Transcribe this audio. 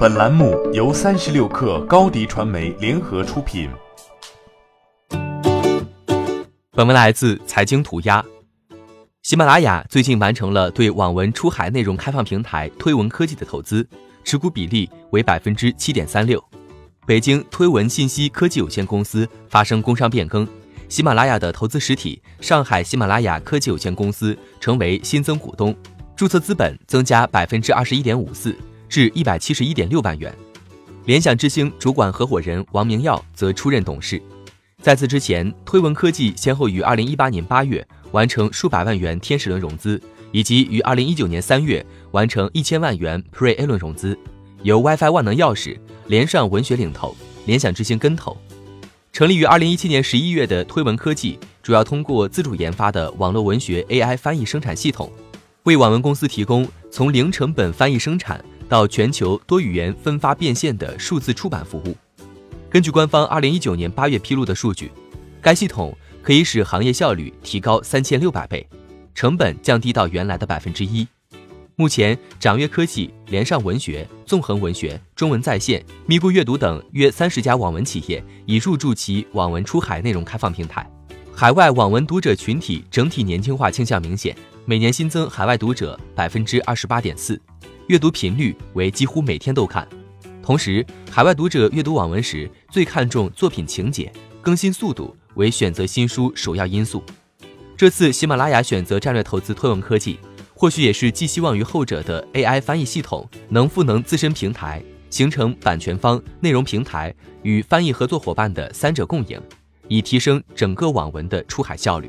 本栏目由三十六氪高低传媒联合出品。本文来自财经涂鸦。喜马拉雅最近完成了对网文出海内容开放平台推文科技的投资，持股比例为百分之七点三六。北京推文信息科技有限公司发生工商变更，喜马拉雅的投资实体上海喜马拉雅科技有限公司成为新增股东，注册资本增加百分之二十一点五四。至一百七十一点六万元，联想之星主管合伙人王明耀则出任董事。在此之前，推文科技先后于二零一八年八月完成数百万元天使轮融资，以及于二零一九年三月完成一千万元 Pre A 轮融资，由 WiFi 万能钥匙、联上文学领投，联想之星跟投。成立于二零一七年十一月的推文科技，主要通过自主研发的网络文学 AI 翻译生产系统，为网文公司提供从零成本翻译生产。到全球多语言分发变现的数字出版服务。根据官方二零一九年八月披露的数据，该系统可以使行业效率提高三千六百倍，成本降低到原来的百分之一。目前，掌阅科技、连上文学、纵横文学、中文在线、咪咕阅读等约三十家网文企业已入驻其网文出海内容开放平台。海外网文读者群体整体年轻化倾向明显，每年新增海外读者百分之二十八点四。阅读频率为几乎每天都看，同时海外读者阅读网文时最看重作品情节，更新速度为选择新书首要因素。这次喜马拉雅选择战略投资推文科技，或许也是寄希望于后者的 AI 翻译系统能赋能自身平台，形成版权方、内容平台与翻译合作伙伴的三者共赢，以提升整个网文的出海效率。